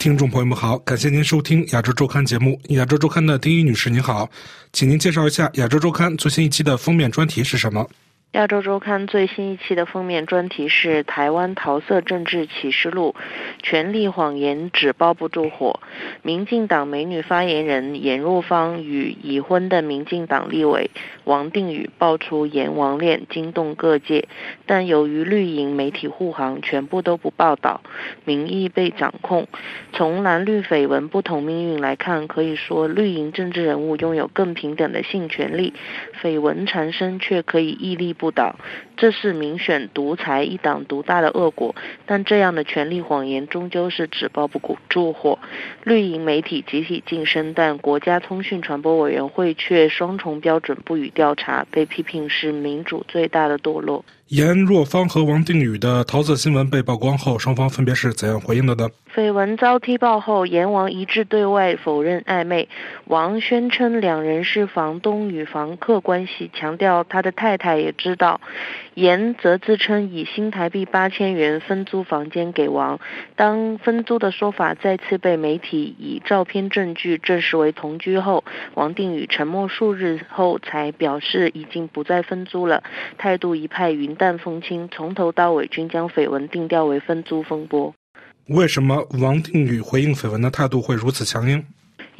听众朋友们好，感谢您收听《亚洲周刊》节目。亚洲周刊的丁一女士您好，请您介绍一下《亚洲周刊》最新一期的封面专题是什么？亚洲周刊最新一期的封面专题是“台湾桃色政治启示录”，权力谎言纸包不住火。民进党美女发言人颜若芳与已婚的民进党立委王定宇爆出阎王恋，惊动各界。但由于绿营媒体护航，全部都不报道，民意被掌控。从蓝绿绯闻不同命运来看，可以说绿营政治人物拥有更平等的性权利，绯闻缠身却可以屹立。不倒，这是民选独裁、一党独大的恶果。但这样的权力谎言终究是纸包不住火。绿营媒体集体晋升，但国家通讯传播委员会却双重标准不予调查，被批评是民主最大的堕落。严若芳和王定宇的桃色新闻被曝光后，双方分别是怎样回应的呢？绯闻遭踢爆后，阎王一致对外否认暧昧。王宣称两人是房东与房客关系，强调他的太太也知道。严则自称以新台币八千元分租房间给王。当分租的说法再次被媒体以照片证据证实为同居后，王定宇沉默数日后才表示已经不再分租了，态度一派云淡风轻，从头到尾均将绯闻定调为分租风波。为什么王定宇回应绯闻的态度会如此强硬？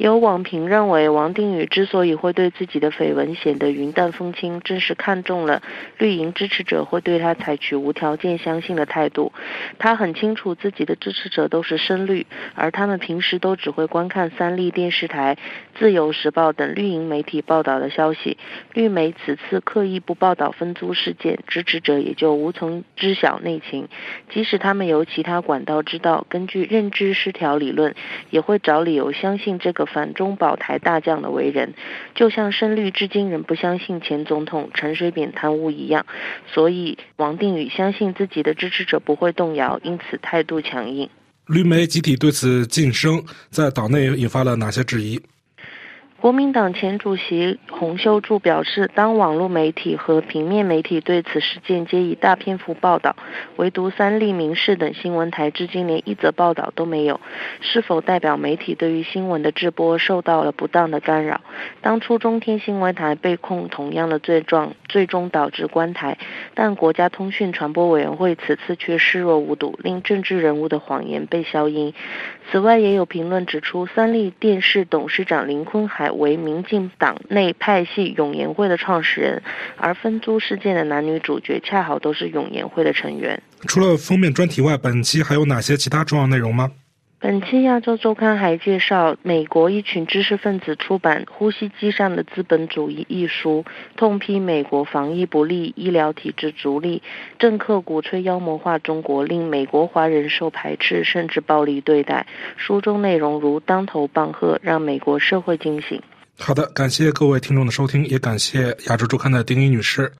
有网评认为，王定宇之所以会对自己的绯闻显得云淡风轻，正是看中了绿营支持者会对他采取无条件相信的态度。他很清楚自己的支持者都是深绿，而他们平时都只会观看三立电视台、自由时报等绿营媒体报道的消息。绿媒此次刻意不报道分租事件，支持者也就无从知晓内情。即使他们由其他管道知道，根据认知失调理论，也会找理由相信这个。反中保台大将的为人，就像深绿至今仍不相信前总统陈水扁贪污一样，所以王定宇相信自己的支持者不会动摇，因此态度强硬。绿媒集体对此晋升，在党内引发了哪些质疑？国民党前主席洪秀柱表示，当网络媒体和平面媒体对此事件皆以大篇幅报道，唯独三立、民视等新闻台至今连一则报道都没有，是否代表媒体对于新闻的制播受到了不当的干扰？当初中天新闻台被控同样的罪状，最终导致关台，但国家通讯传播委员会此次却视若无睹，令政治人物的谎言被消音。此外，也有评论指出，三立电视董事长林坤海。为民进党内派系永延会的创始人，而分租事件的男女主角恰好都是永延会的成员。除了封面专题外，本期还有哪些其他重要内容吗？本期《亚洲周刊》还介绍，美国一群知识分子出版《呼吸机上的资本主义》一书，痛批美国防疫不力、医疗体制逐利，政客鼓吹妖魔化中国，令美国华人受排斥甚至暴力对待。书中内容如当头棒喝，让美国社会惊醒。好的，感谢各位听众的收听，也感谢《亚洲周刊》的丁一女士。